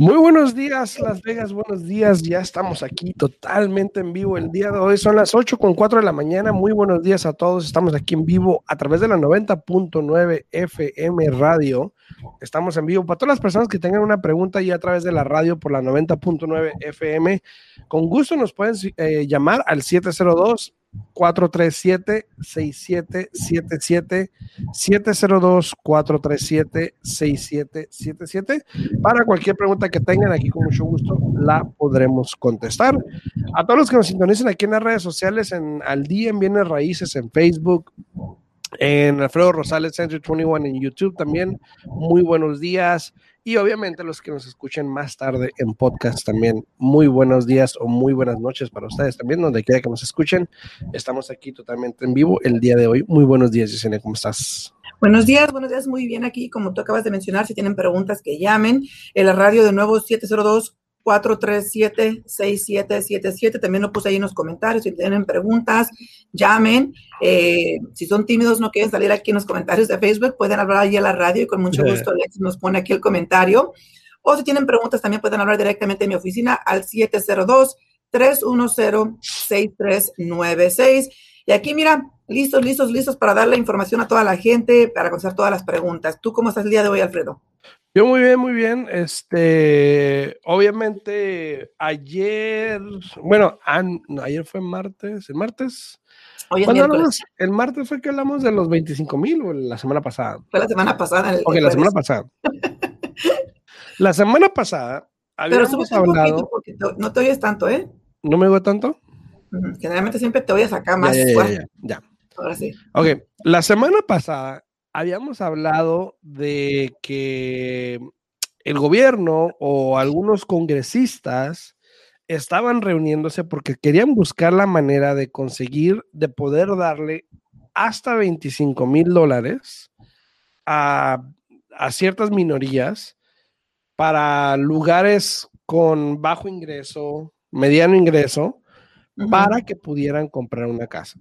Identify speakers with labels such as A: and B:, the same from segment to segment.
A: Muy buenos días, Las Vegas, buenos días. Ya estamos aquí totalmente en vivo el día de hoy. Son las 8 con 4 de la mañana. Muy buenos días a todos. Estamos aquí en vivo a través de la 90.9 FM Radio. Estamos en vivo para todas las personas que tengan una pregunta y a través de la radio por la 90.9 FM. Con gusto nos pueden eh, llamar al 702 437-6777, 702-437-6777. Para cualquier pregunta que tengan aquí, con mucho gusto la podremos contestar. A todos los que nos sintonicen aquí en las redes sociales, en Al Día en Bienes Raíces, en Facebook, en Alfredo Rosales Century 21 en YouTube también. Muy buenos días. Y obviamente los que nos escuchen más tarde en podcast también, muy buenos días o muy buenas noches para ustedes también, donde quiera que nos escuchen. Estamos aquí totalmente en vivo el día de hoy. Muy buenos días, Yesenia, ¿cómo estás?
B: Buenos días, buenos días, muy bien aquí. Como tú acabas de mencionar, si tienen preguntas que llamen. En la radio de nuevo 702 437-6777. También lo puse ahí en los comentarios. Si tienen preguntas, llamen. Eh, si son tímidos, no quieren salir aquí en los comentarios de Facebook, pueden hablar ahí a la radio y con mucho gusto Alex nos pone aquí el comentario. O si tienen preguntas, también pueden hablar directamente en mi oficina al 702-310-6396. Y aquí, mira, listos, listos, listos para dar la información a toda la gente, para contestar todas las preguntas. ¿Tú cómo estás el día de hoy, Alfredo?
A: Yo muy bien, muy bien. Este, obviamente, ayer, bueno, ayer fue martes, el martes.
B: Hoy es
A: el martes fue que hablamos de los 25 mil o la semana pasada.
B: Fue la semana pasada.
A: ok, la semana pasada. la semana pasada Pero hablado.
B: porque no te oyes tanto, ¿eh?
A: ¿No me oigo tanto?
B: Generalmente siempre te oyes acá más.
A: Ya, ya, ya, ya.
B: Ahora sí.
A: Ok, la semana pasada habíamos hablado de que el gobierno o algunos congresistas estaban reuniéndose porque querían buscar la manera de conseguir, de poder darle hasta 25 mil dólares a, ciertas minorías para lugares con bajo ingreso, mediano ingreso, para que pudieran comprar una casa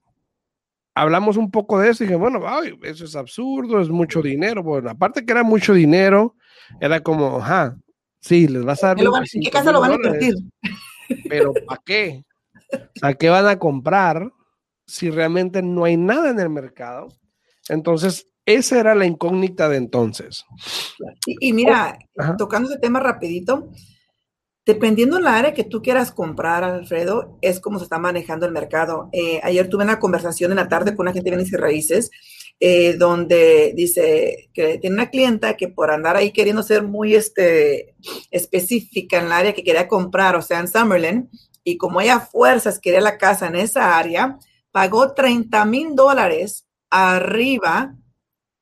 A: hablamos un poco de eso y dije, bueno, eso es absurdo, es mucho dinero. Bueno, aparte que era mucho dinero, era como, ajá, sí, les vas a dar.
B: ¿En qué casa lo van a invertir?
A: Pero ¿para qué? ¿A qué van a comprar si realmente no hay nada en el mercado? Entonces, esa era la incógnita de entonces.
B: Y, mira, tocando ese tema rapidito, Dependiendo en la área que tú quieras comprar, Alfredo, es como se está manejando el mercado. Eh, ayer tuve una conversación en la tarde con una gente de bienes y raíces, eh, donde dice que tiene una clienta que por andar ahí queriendo ser muy este, específica en el área que quería comprar, o sea, en Summerlin, y como ella fuerzas quería la casa en esa área, pagó 30 mil dólares arriba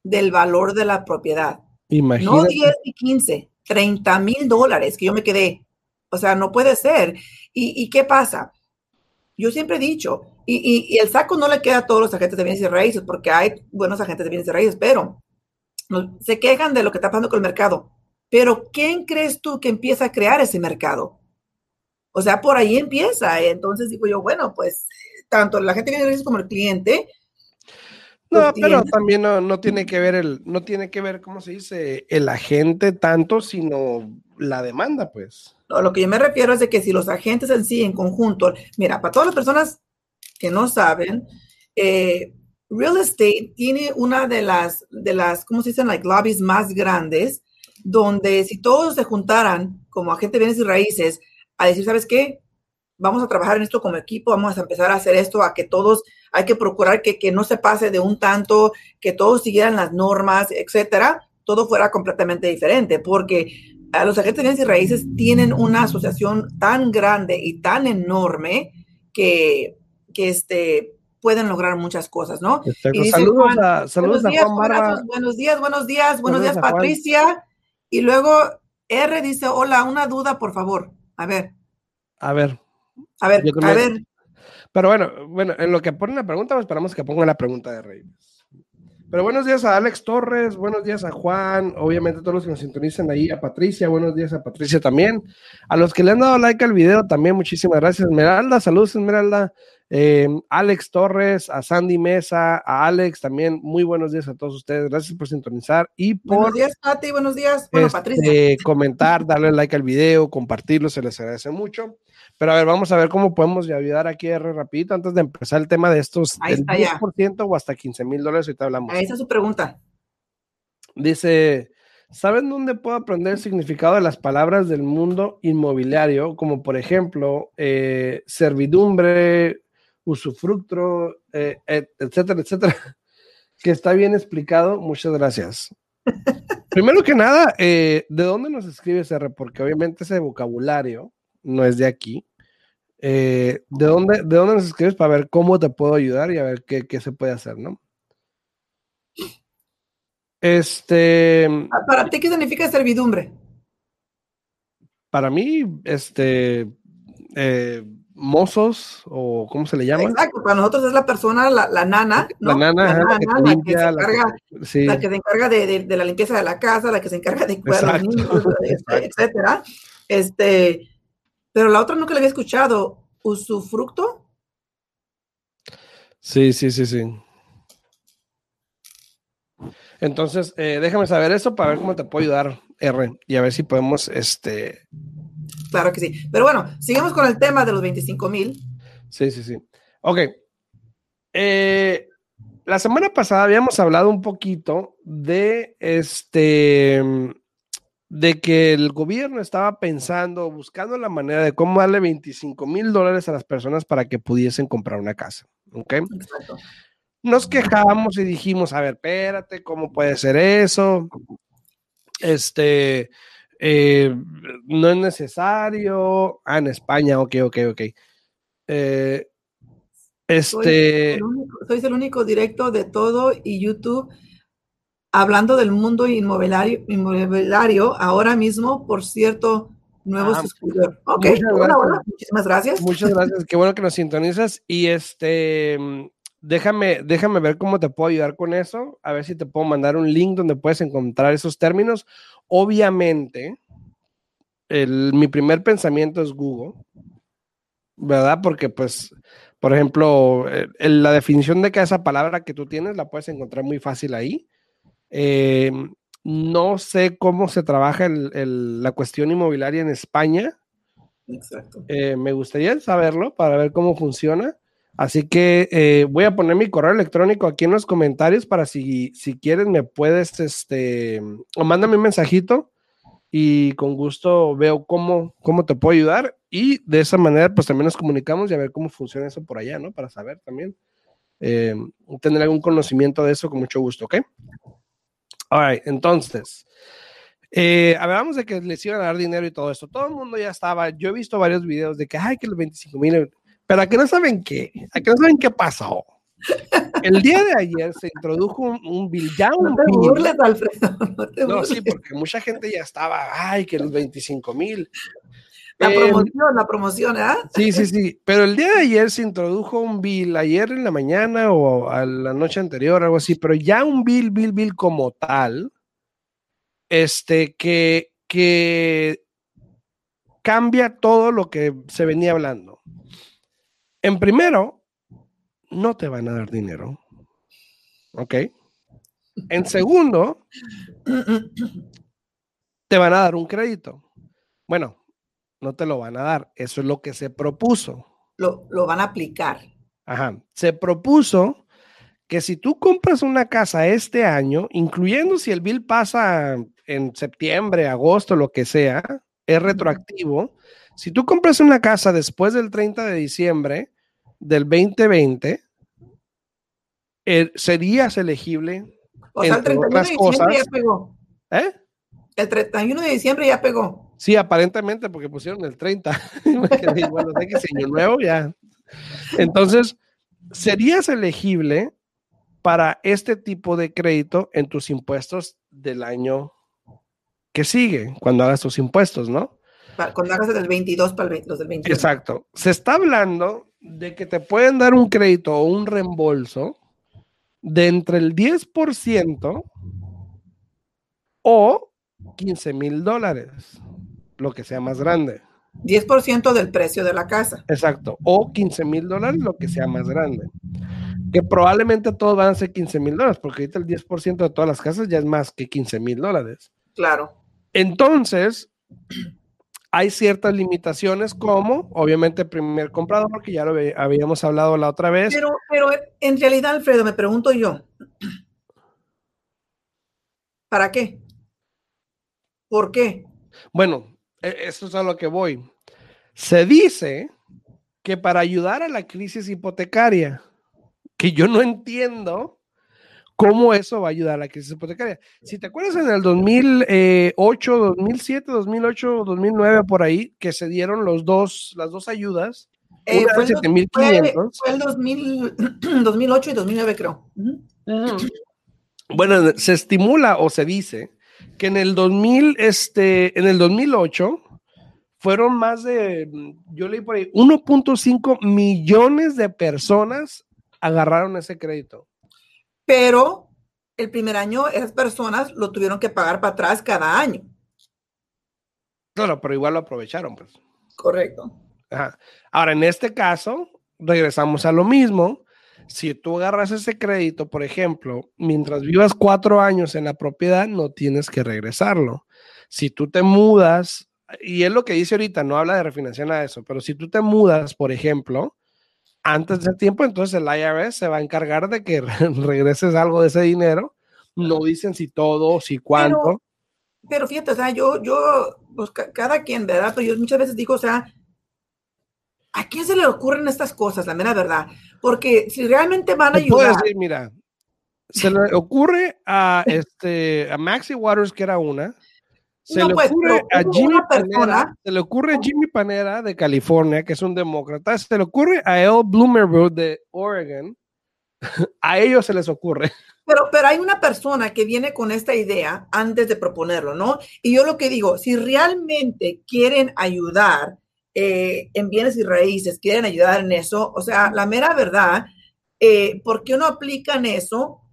B: del valor de la propiedad.
A: Imagínate.
B: No 10 y 15, 30 mil dólares, que yo me quedé, o sea, no puede ser. ¿Y, qué pasa? Yo siempre he dicho, y, el saco no le queda a todos los agentes de bienes y raíces, porque hay buenos agentes de bienes y raíces, pero se quejan de lo que está pasando con el mercado. Pero ¿quién crees tú que empieza a crear ese mercado? O sea, por ahí empieza. Entonces digo yo, bueno, pues tanto la gente de bienes y raíces como el cliente.
A: No, pero también no, no, tiene que ver el, no tiene que ver, ¿cómo se dice? El agente tanto, sino la demanda, pues
B: lo que yo me refiero es de que si los agentes en sí, en conjunto, mira, para todas las personas que no saben, eh, real estate tiene una de las, de las, ¿cómo se dicen? Like lobbies más grandes, donde si todos se juntaran como agentes de bienes y raíces a decir, ¿sabes qué? Vamos a trabajar en esto como equipo, vamos a empezar a hacer esto, a que todos, hay que procurar que, que no se pase de un tanto, que todos siguieran las normas, etcétera, todo fuera completamente diferente, porque los agentes de bienes y raíces tienen una asociación tan grande y tan enorme que, que este, pueden lograr muchas cosas, ¿no?
A: saludos, a, saludos
B: buenos, días, buenos días, buenos días, buenos días, Patricia. Y luego R dice, hola, una duda, por favor. A ver.
A: A ver.
B: A ver, a ver.
A: Pero bueno, bueno, en lo que ponen la pregunta, esperamos que pongan la pregunta de Reyes. Pero buenos días a Alex Torres, buenos días a Juan, obviamente a todos los que nos sintonizan ahí, a Patricia, buenos días a Patricia también, a los que le han dado like al video también, muchísimas gracias, Esmeralda, saludos Esmeralda, Eh, Alex Torres, a Sandy Mesa, a Alex también, muy buenos días a todos ustedes. Gracias por sintonizar y por.
B: Buenos días, Pati, buenos días. Bueno,
A: este,
B: Patricia.
A: comentar, darle like al video, compartirlo, se les agradece mucho. Pero a ver, vamos a ver cómo podemos ayudar aquí R rapidito antes de empezar el tema de estos
B: Ahí
A: del
B: está ya.
A: 10% o hasta 15 mil dólares. Ahorita hablamos.
B: Ahí está su pregunta.
A: Dice, ¿saben dónde puedo aprender el significado de las palabras del mundo inmobiliario? Como por ejemplo, eh, servidumbre, usufructo, eh, et- etcétera, etcétera. Que está bien explicado. Muchas gracias. Primero que nada, eh, ¿de dónde nos escribes, R? Porque obviamente ese vocabulario no es de aquí. Eh, ¿de, dónde, ¿De dónde nos escribes para ver cómo te puedo ayudar y a ver qué, qué se puede hacer, no? Este,
B: Ah, Para ti, ¿qué significa servidumbre?
A: para mí, este, eh, mozos o ¿cómo se le llama?
B: Exacto, para nosotros es la persona, la, la nana,
A: La nana, ajá, la que
B: la
A: limpia,
B: encarga,
A: sí,
B: la que se encarga de, de- de la limpieza de la casa, la que se encarga de cuidar a los niños, este, etcétera. Este, pero la otra nunca la había escuchado. ¿Usufructo?
A: sí, sí, sí, sí. Entonces, eh, déjame saber eso para ver cómo te puedo ayudar, R, y a ver si podemos, este,
B: Claro que sí. Pero bueno, seguimos con el tema de los 25 mil.
A: Sí, sí, sí. Ok. Eh, la semana pasada habíamos hablado un poquito de este de que el gobierno estaba pensando, buscando la manera de cómo darle 25 mil dólares a las personas para que pudiesen comprar una casa. ¿Ok?
B: Exacto.
A: Nos quejamos y dijimos, a ver, espérate, ¿cómo puede ser eso? Este, eh, no es necesario. Ah, en España, ok, ok, ok. Eh,
B: Soy
A: este,
B: el único, el único directo de todo y YouTube hablando del mundo inmobiliario, inmobiliario ahora mismo, por cierto, nuevo
A: Ah,
B: suscriptor. Ok,
A: muchas
B: hola,
A: gracias.
B: hola, muchísimas gracias.
A: muchas gracias, qué bueno que nos sintonizas. Y este, déjame, déjame ver cómo te puedo ayudar con eso, a ver si te puedo mandar un link donde puedes encontrar esos términos. Obviamente, el, mi primer pensamiento es Google, ¿verdad? Porque pues, por ejemplo, eh, el- la definición de cada esa palabra que tú tienes la puedes encontrar muy fácil ahí. Eh, no sé cómo se trabaja el- la cuestión inmobiliaria en España.
B: Exacto.
A: Eh, me gustaría saberlo para ver cómo funciona. Así que eh, voy a poner mi correo electrónico aquí en los comentarios para si, si quieres me puedes, este, o mándame un mensajito y con gusto veo cómo, cómo te puedo ayudar y de esa manera pues también nos comunicamos y a ver cómo funciona eso por allá, ¿no? Para saber también, eh, tener algún conocimiento de eso con mucho gusto, ¿ok? All right, entonces, eh, hablábamos de que les iban a dar dinero y todo esto. Todo el mundo ya estaba. Yo he visto varios videos de que, ay, que los 25 mil. Pero a que no saben qué, a que no saben qué pasó. El día de ayer se introdujo un, un bill, ya un
B: No te burles, Alfredo. No te
A: No,
B: burles.
A: sí, porque mucha gente ya estaba, ay, que los 25 mil.
B: La
A: Eh,
B: promoción, la promoción, ¿ah?
A: Sí, sí, sí. Pero el día de ayer se introdujo un bill, ayer en la mañana o a la noche anterior, algo así, pero ya un bill, bill, bill como tal, este, que, que cambia todo lo que se venía hablando. En primero, no te van a dar dinero. ¿Ok? En segundo, te van a dar un crédito. Bueno, no te lo van a dar. Eso es lo que se propuso.
B: Lo, lo van a aplicar.
A: Ajá. Se propuso que si tú compras una casa este año, incluyendo si el bill pasa en septiembre, agosto, lo que sea, es retroactivo. Si tú compras una casa después del 30 de diciembre del 2020, eh, serías elegible.
B: O sea, el
A: Entre
B: 31 de diciembre ya
A: cosas.
B: pegó.
A: ¿Eh?
B: El 31 de diciembre ya pegó.
A: Sí, aparentemente, porque pusieron el 30. Me quedé igual, o sea que año nuevo ya. Entonces, serías elegible para este tipo de crédito en tus impuestos del año que sigue, cuando hagas tus impuestos, ¿no?
B: Para- Cuando hagas del 22 para el 20 los del 21.
A: Exacto. Se está hablando de que te pueden dar un crédito o un reembolso de entre el 10% o 15 mil dólares, lo que sea más grande.
B: 10% del precio de la casa.
A: Exacto. O 15 mil dólares, lo que sea más grande. Que probablemente todos van a ser 15 mil dólares, porque ahorita el 10% de todas las casas ya es más que 15 mil dólares.
B: Claro.
A: Entonces, hay ciertas limitaciones como, obviamente, primer comprador, porque ya lo habíamos hablado la otra vez.
B: Pero, pero en realidad, Alfredo, me pregunto yo, ¿para qué? ¿Por qué?
A: Bueno, e, eso es a lo que voy. Se dice que para ayudar a la crisis hipotecaria, que yo no entiendo cómo eso va a ayudar a la crisis hipotecaria. Si te acuerdas en el 2008, 2007, 2008, 2009, por ahí, que se dieron los dos, las dos ayudas.
B: Eh, fue, el, fue, el 2008 y 2009, creo.
A: Bueno, se estimula o se dice que en el 2000, este, en el 2008 fueron más de, yo leí por ahí, 1.5 millones de personas agarraron ese crédito.
B: Pero el primer año esas personas lo tuvieron que pagar para atrás cada año.
A: Claro, pero igual lo aprovecharon, pues.
B: Correcto.
A: Ahora, en este caso, regresamos a lo mismo. Si tú agarras ese crédito, por ejemplo, mientras vivas cuatro años en la propiedad, no tienes que regresarlo. Si tú te mudas, y es lo que dice ahorita, no habla de refinanciar nada de eso, pero si tú te mudas, por ejemplo, antes de tiempo, entonces el IRS se va a encargar de que regreses algo de ese dinero. No dicen si todo, si cuánto.
B: Pero, fíjate, o sea, yo, yo, pues cada quien, ¿verdad? Pero yo muchas veces digo, o sea, ¿a quién se le ocurren estas cosas, la mera verdad? Porque si realmente van a ayudar.
A: Decir, mira, se le ocurre a, este, a Maxi Waters, que era una, se, le pues, ocurre a Jimmy Panera, se le ocurre a Jimmy Panera de California, que es un demócrata, se le ocurre a El Bloomerwood de Oregon, a ellos se les ocurre.
B: Pero, pero hay una persona que viene con esta idea antes de proponerlo, ¿no? Y yo lo que digo, si realmente quieren ayudar eh, en bienes y raíces, quieren ayudar en eso, o sea, la mera verdad, eh, ¿por qué no aplican eso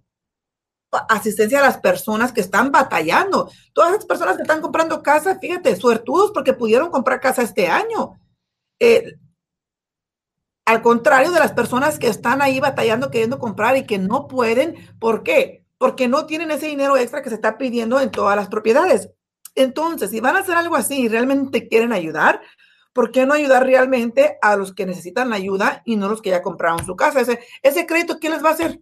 B: asistencia a las personas que están batallando. Todas las personas que están comprando casa, fíjate, suertudos porque pudieron comprar casa este año. Eh, al contrario de las personas que están ahí batallando, queriendo comprar y que no pueden. ¿Por qué? Porque no tienen ese dinero extra que se está pidiendo en todas las propiedades. Entonces, si van a hacer algo así y realmente quieren ayudar, ¿por qué no ayudar realmente a los que necesitan la ayuda y no los que ya compraron su casa? Ese, ese crédito, ¿quién les va a hacer?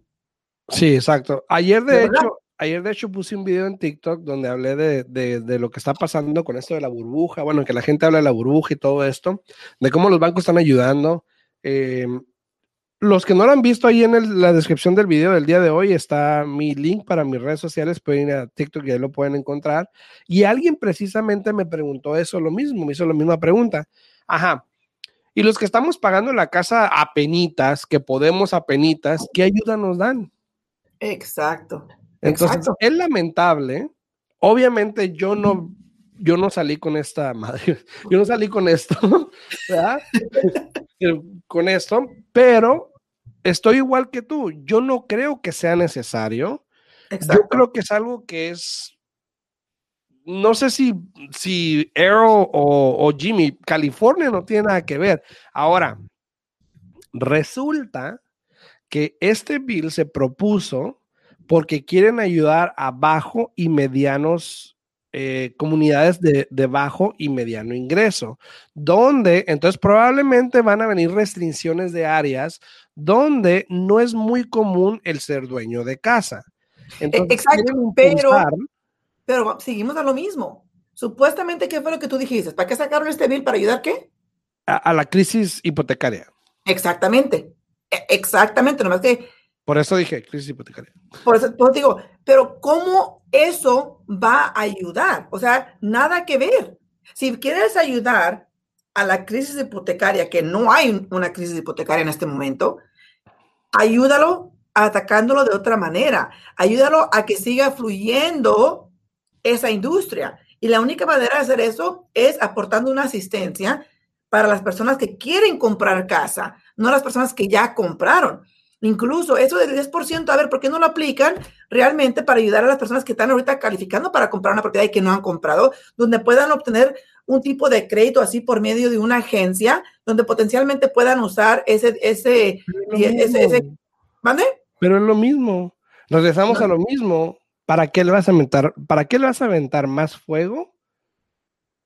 A: Sí, exacto. Ayer, de, hecho, ayer de hecho puse un video en TikTok donde hablé de, de, lo que está pasando con esto de la burbuja, bueno, que la gente habla de la burbuja y todo esto, de cómo los bancos están ayudando. Eh, los que no lo han visto ahí en la descripción del video del día de hoy está mi link para mis redes sociales, pueden ir a TikTok y ahí lo pueden encontrar. Y alguien precisamente me preguntó eso, lo mismo, me hizo la misma pregunta. Ajá. Y los que estamos pagando la casa a penitas, que podemos a penitas, ¿qué ayuda nos dan?
B: Exacto.
A: Entonces, es lamentable. Obviamente yo no, yo no salí con esta madre, yo no salí con esto, ¿verdad? con esto, pero estoy igual que tú. Yo no creo que sea necesario. Yo creo que es algo que es, no sé si, si Arrow o, o Jimmy, California no tiene nada que ver. Ahora, resulta que este bill se propuso porque quieren ayudar a bajo y medianos eh, comunidades de, bajo y mediano ingreso, donde entonces probablemente van a venir restricciones de áreas donde no es muy común el ser dueño de casa.
B: E, exacto, pero, pero seguimos a lo mismo. Supuestamente, ¿qué fue lo que tú dijiste? ¿Para qué sacaron este bill? ¿Para ayudar qué?
A: A, la crisis hipotecaria.
B: Exactamente. E, exactamente, nomás que...
A: Por eso dije crisis hipotecaria.
B: Por eso, digo, pero ¿cómo eso va a ayudar? O sea, nada que ver. Si quieres ayudar a la crisis hipotecaria, que no hay una crisis hipotecaria en este momento, ayúdalo atacándolo de otra manera. Ayúdalo a que siga fluyendo esa industria. Y la única manera de hacer eso es aportando una asistencia para las personas que quieren comprar casa, no las personas que ya compraron. Incluso eso del 10%, a ver, ¿por qué no lo aplican realmente para ayudar a las personas que están ahorita calificando para comprar una propiedad y que no han comprado, donde puedan obtener un tipo de crédito así por medio de una agencia, donde potencialmente puedan usar ese, ese, ese, ese, ¿mande?
A: Pero es lo mismo. Regresamos a lo mismo. ¿Para qué le vas a aventar, para qué le vas a aventar más fuego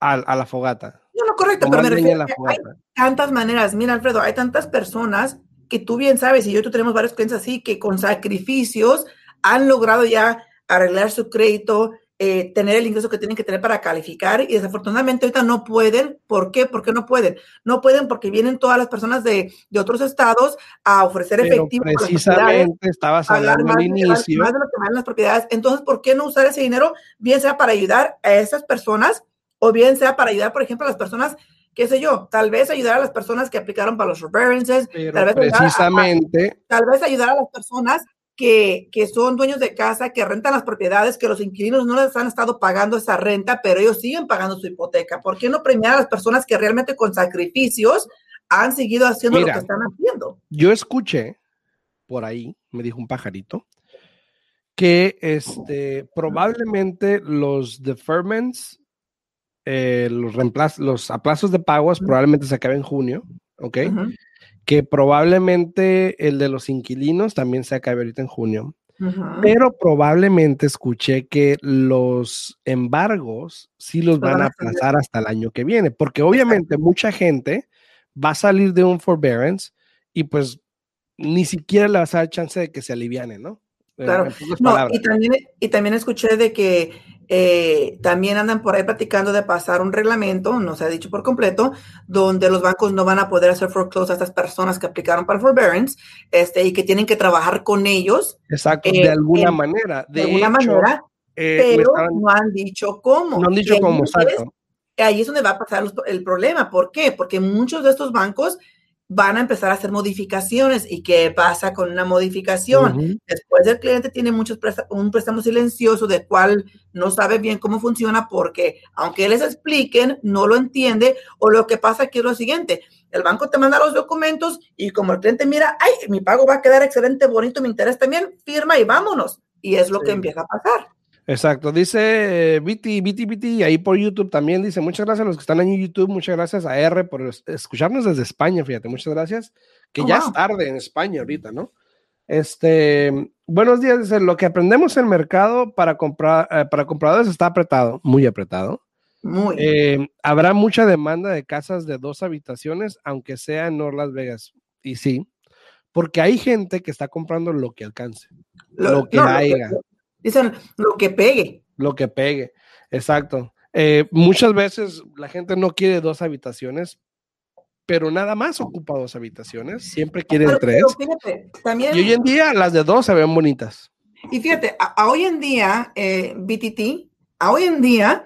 A: a, a la fogata?
B: No, no, correcto, pero me refiero a hay tantas maneras. Mira, Alfredo, hay tantas personas que tú bien sabes, y yo tú tenemos varios clientes así, que con sacrificios han logrado ya arreglar su crédito, eh, tener el ingreso que tienen que tener para calificar y desafortunadamente ahorita no pueden. ¿Por qué? ¿Por qué no pueden? No pueden porque vienen todas las personas de, de otros estados a ofrecer
A: Pero
B: efectivo.
A: Precisamente estabas hablando al inicio.
B: Más de lo que valen las propiedades. Entonces, ¿por qué no usar ese dinero? Bien sea para ayudar a esas personas o bien sea para ayudar, por ejemplo, a las personas qué sé yo, tal vez ayudar a las personas que aplicaron para los forbearances, tal vez
A: precisamente,
B: a, tal vez ayudar a las personas que, que, son dueños de casa, que rentan las propiedades, que los inquilinos no les han estado pagando esa renta, pero ellos siguen pagando su hipoteca. ¿Por qué no premiar a las personas que realmente con sacrificios han seguido haciendo lo que están haciendo?
A: Yo escuché por ahí, me dijo un pajarito, que este, probablemente los deferments eh, los, los aplazos de pagos probablemente se acaben en junio, ¿ok? Que probablemente el de los inquilinos también se acabe ahorita en junio. Pero probablemente escuché que los embargos sí los van a aplazar hasta el año que viene, porque obviamente mucha gente va a salir de un forbearance y pues ni siquiera le vas a dar chance de que se aliviane, ¿no?
B: Claro. No, y, también, y también escuché de que eh, también andan por ahí platicando de pasar un reglamento, no se ha dicho por completo, donde los bancos no van a poder hacer foreclose a estas personas que aplicaron para forbearance este, y que tienen que trabajar con ellos.
A: Exacto, de eh, alguna manera.
B: De, alguna manera, eh, pero no han dicho cómo.
A: No han dicho cómo, exacto.
B: Ahí es donde va a pasar el problema. ¿Por qué? Porque muchos de estos bancos van a empezar a hacer modificaciones. ¿Y qué pasa con una modificación? Después el cliente tiene muchos un préstamo silencioso de cual no sabe bien cómo funciona porque aunque les expliquen, no lo entiende o lo que pasa aquí es lo siguiente. El banco te manda los documentos y como el cliente mira, ay, mi pago va a quedar excelente, bonito, mi interés también, firma y vámonos. Y es lo que empieza a pasar.
A: Exacto, dice Viti, Viti, Viti, ahí por YouTube también dice, muchas gracias a los que están en YouTube, muchas gracias a R por escucharnos desde España, fíjate, muchas gracias, que oh, ya es tarde en España ahorita, ¿no? Este, buenos días, dice, lo que aprendemos en el mercado para comprar, eh, para compradores está apretado, muy apretado.
B: Muy.
A: Eh, habrá mucha demanda de casas de dos habitaciones, aunque sea en North Las Vegas, y sí, porque hay gente que está comprando lo que alcance, lo, que haya.
B: Dicen lo que pegue.
A: Lo que pegue, exacto. Eh, muchas veces la gente no quiere dos habitaciones, pero nada más ocupa dos habitaciones. Siempre quieren tres.
B: también,
A: y hoy en día las de dos se ven bonitas.
B: Y fíjate, a, hoy en día, eh, BTT, a hoy en día,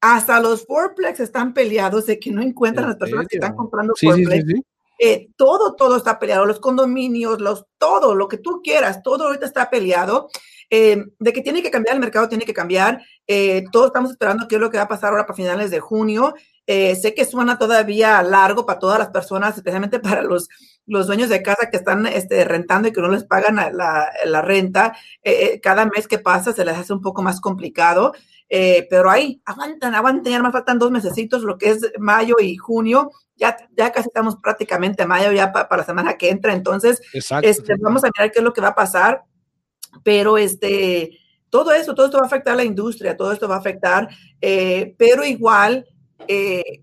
B: hasta los fourplex están peleados de que no encuentran las personas que están comprando
A: sí, fourplex. Sí, sí,
B: eh, todo, todo está peleado, los condominios, los, todo, lo que tú quieras, todo ahorita está peleado. Eh, de que tiene que cambiar el mercado, tiene que cambiar. Eh, todos estamos esperando qué es lo que va a pasar ahora para finales de junio. Eh, sé que suena todavía largo para todas las personas, especialmente para los, los dueños de casa que están este, rentando y que no les pagan la, la renta. cada mes que pasa se les hace un poco más complicado. pero ahí, aguantan, aguantan, ya más faltan dos mesecitos, lo que es mayo y junio, ya, ya casi estamos prácticamente mayo ya para la semana que entra, entonces este, vamos a mirar qué es lo que va a pasar pero este, todo eso, todo esto va a afectar a la industria, todo esto va a afectar, eh, pero igual, eh,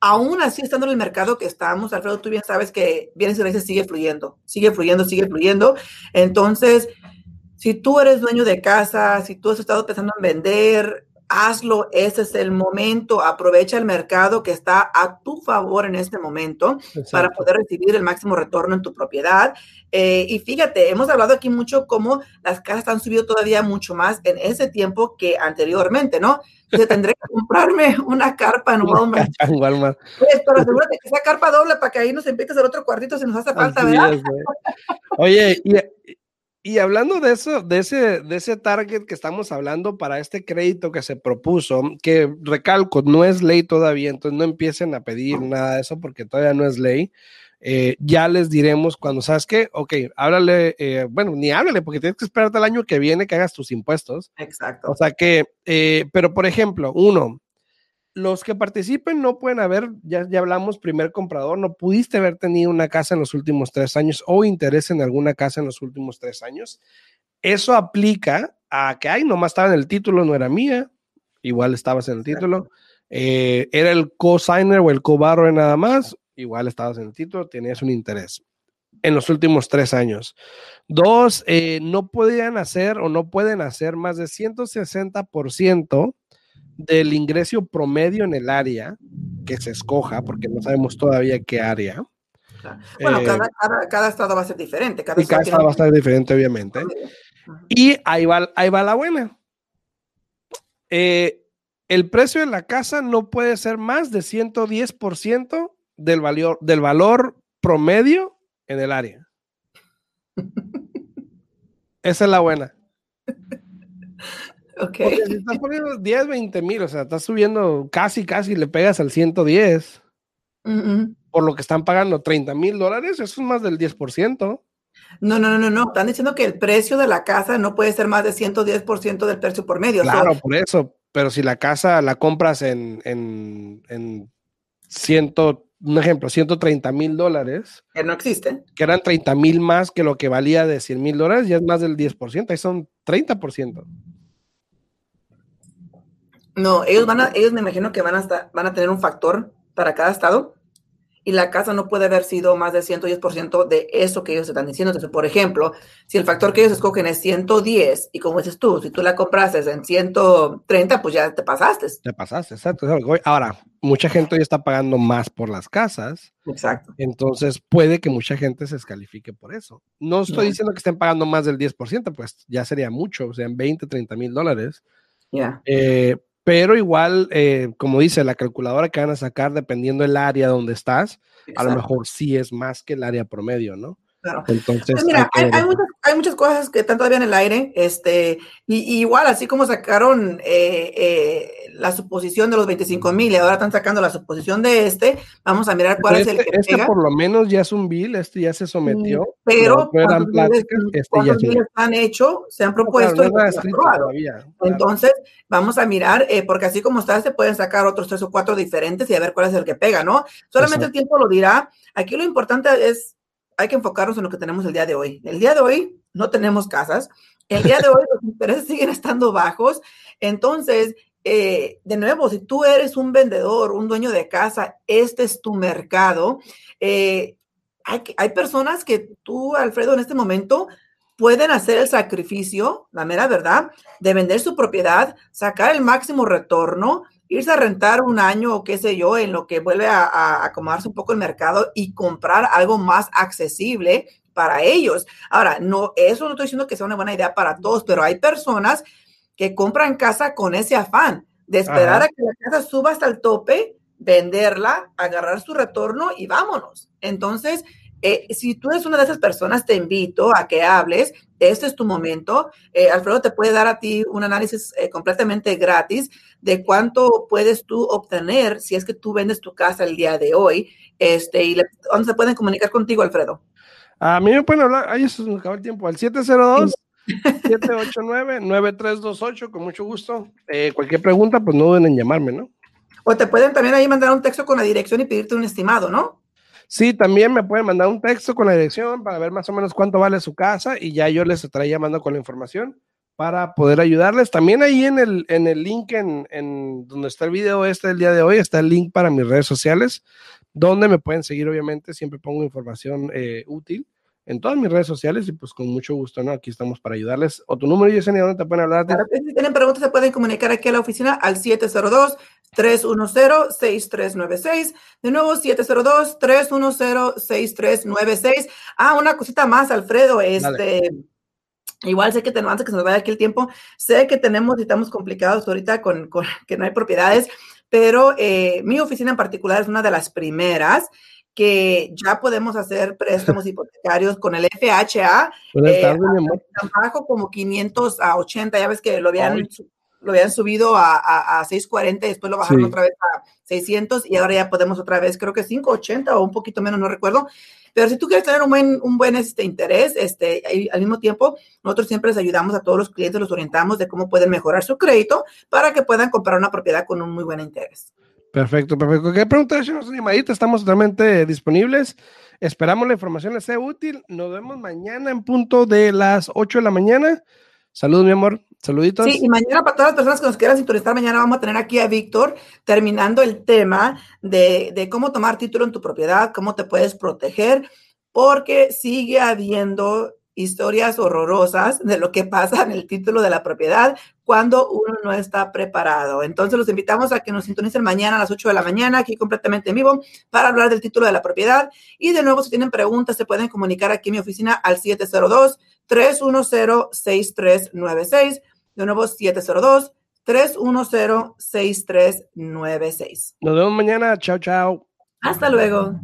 B: aún así estando en el mercado que estamos, Alfredo, tú bien sabes que bienes y raíces sigue fluyendo, sigue fluyendo, sigue fluyendo. Entonces, si tú eres dueño de casa, si tú has estado pensando en vender, hazlo, ese es el momento, aprovecha el mercado que está a tu favor en este momento para poder recibir el máximo retorno en tu propiedad. Eh, y fíjate, hemos hablado aquí mucho cómo las casas han subido todavía mucho más en ese tiempo que anteriormente, ¿no? Entonces tendré que comprarme una carpa en Walmart.
A: En Walmart.
B: Pues, pero asegúrate que sea carpa doble para que ahí nos empieces el otro cuartito si nos hace falta, ¿verdad?
A: Oye, y y hablando de eso, de ese, de ese target que estamos hablando para este crédito que se propuso, que recalco, no es ley todavía, entonces no empiecen a pedir nada de eso porque todavía no es ley. eh, ya les diremos cuando, ¿sabes qué? Ok, háblale, eh, bueno, ni háblale, porque tienes que esperarte el año que viene que hagas tus impuestos.
B: Exacto.
A: O sea que, eh, pero por ejemplo, uno, los que participen no pueden haber, ya, ya hablamos, primer comprador, no pudiste haber tenido una casa en los últimos tres años o interés en alguna casa en los últimos tres años. Eso aplica a que, ay, nomás estaba en el título, no era mía, igual estabas en el título. era el co-signer o el co-borrower nada más, igual estabas en el título, tenías un interés en los últimos tres años. Dos, eh, no podían hacer o no pueden hacer más de 160% del ingreso promedio en el área que se escoja, porque no sabemos todavía qué área.
B: Bueno, eh, cada, estado va a ser diferente.
A: Cada, y cada estado va a estar diferente, obviamente. Y ahí va, ahí va la buena. Eh, el precio de la casa no puede ser más de 110% del, valor, del valor promedio en el área. Esa es la buena.
B: Ok.
A: si estás poniendo 10, 20 mil, o sea, estás subiendo casi, casi le pegas al 110. Por lo que están pagando 30 mil dólares, eso es más del 10%.
B: No, no, no, no, Están diciendo que el precio de la casa no puede ser más de 110% del precio por medio.
A: Claro, por eso. Pero si la casa la compras en, en, en ciento, un ejemplo, 130 mil dólares.
B: Que no existen.
A: Que eran 30 mil más que lo que valía de 100 mil dólares, ya es más del 10%, ahí son 30%.
B: No, ellos van a, ellos me imagino que van a, estar, van a tener un factor para cada estado y la casa no puede haber sido más del 110% de eso que ellos están diciendo. Entonces, por ejemplo, si el factor que ellos escogen es 110 y como dices tú, si tú la compraste en 130, pues ya te pasaste.
A: Te pasaste, exacto. Ahora, mucha gente hoy está pagando más por las casas.
B: Exacto.
A: Entonces, puede que mucha gente se descalifique por eso. No estoy diciendo que estén pagando más del 10%, pues ya sería mucho, o sea, 20, 30 mil dólares.
B: Ya.
A: Eh, pero igual, eh, como dice la calculadora que van a sacar, dependiendo del área donde estás, a lo mejor sí es más que el área promedio, ¿no?
B: Claro. Entonces, pues mira, hay, muchas, cosas que están todavía en el aire, este, y, igual, así como sacaron eh, eh, la suposición de los 25 mil y ahora están sacando la suposición de este, vamos a mirar cuál es el
A: este,
B: que
A: Este por lo menos ya es un bill, este ya se sometió.
B: pero cuando pláticas, este ya se... han hecho, se han propuesto Entonces, vamos a mirar, eh, porque así como está, se pueden sacar otros tres o cuatro diferentes y a ver cuál es el que pega, ¿no? Solamente el tiempo lo dirá. Aquí lo importante es hay que enfocarnos en lo que tenemos el día de hoy. El día de hoy no tenemos casas. El día de hoy los intereses siguen estando bajos. Entonces, eh, de nuevo, si tú eres un vendedor, un dueño de casa, este es tu mercado. Eh, hay, hay personas que tú, Alfredo, en este momento pueden hacer el sacrificio, la mera verdad, de vender su propiedad, sacar el máximo retorno irse a rentar un año o qué sé yo, en lo que vuelve a, acomodarse un poco el mercado y comprar algo más accesible para ellos. Ahora, no, eso no estoy diciendo que sea una buena idea para todos, pero hay personas que compran casa con ese afán de esperar a que la casa suba hasta el tope, venderla, agarrar su retorno y vámonos. Entonces, eh, si tú eres una de esas personas, te invito a que hables. Este es tu momento. Eh, Alfredo te puede dar a ti un análisis eh, completamente gratis de cuánto puedes tú obtener si es que tú vendes tu casa el día de hoy. Este, y ¿Dónde se pueden comunicar contigo, Alfredo?
A: A mí me pueden hablar, ahí se me acabó el tiempo, al 702. 789-9328, con mucho gusto. cualquier pregunta, pues no duden en llamarme, ¿no?
B: O te pueden también ahí mandar un texto con la dirección y pedirte un estimado, ¿no?
A: Sí, también me pueden mandar un texto con la dirección para ver más o menos cuánto vale su casa y ya yo les estaré llamando con la información para poder ayudarles. También ahí en el, en el link en, en donde está el video este del día de hoy, está el link para mis redes sociales, donde me pueden seguir, obviamente, siempre pongo información eh, útil en todas mis redes sociales y pues con mucho gusto, ¿no? Aquí estamos para ayudarles. O tu número, Yesenia, ¿dónde te pueden hablar?
B: si tienen preguntas, se pueden comunicar aquí a la oficina al 702-310-6396. De nuevo, 702-310-6396. Ah, una cosita más, Alfredo, este... Igual sé que tenemos, antes que se nos vaya aquí el tiempo, sé que tenemos y estamos complicados ahorita con, con que no hay propiedades, pero eh, mi oficina en particular es una de las primeras que ya podemos hacer préstamos hipotecarios con el FHA. Eh, bajo como 500 a 80, ya ves que lo habían, lo habían subido a, a, 640 y después lo bajaron otra vez a 600 y ahora ya podemos otra vez, creo que 580 o un poquito menos, no recuerdo. Pero si tú quieres tener un buen, un buen este, interés, este, al mismo tiempo, nosotros siempre les ayudamos a todos los clientes, los orientamos de cómo pueden mejorar su crédito para que puedan comprar una propiedad con un muy buen interés.
A: Perfecto, perfecto. ¿Qué preguntas, llamadita? Estamos totalmente disponibles. Esperamos la información les sea útil. Nos vemos mañana en punto de las 8 de la mañana. Saludos, mi amor. Saluditos.
B: Sí, y mañana para todas las personas que nos quieran sintonizar, mañana vamos a tener aquí a Víctor terminando el tema de, de cómo tomar título en tu propiedad, cómo te puedes proteger, porque sigue habiendo historias horrorosas de lo que pasa en el título de la propiedad cuando uno no está preparado. Entonces los invitamos a que nos sintonicen mañana a las 8 de la mañana, aquí completamente en vivo, para hablar del título de la propiedad. Y de nuevo, si tienen preguntas, se pueden comunicar aquí en mi oficina al 702-310-6396. De nuevo, 702-310-6396.
A: Nos vemos mañana. Chao, chao.
B: Hasta luego.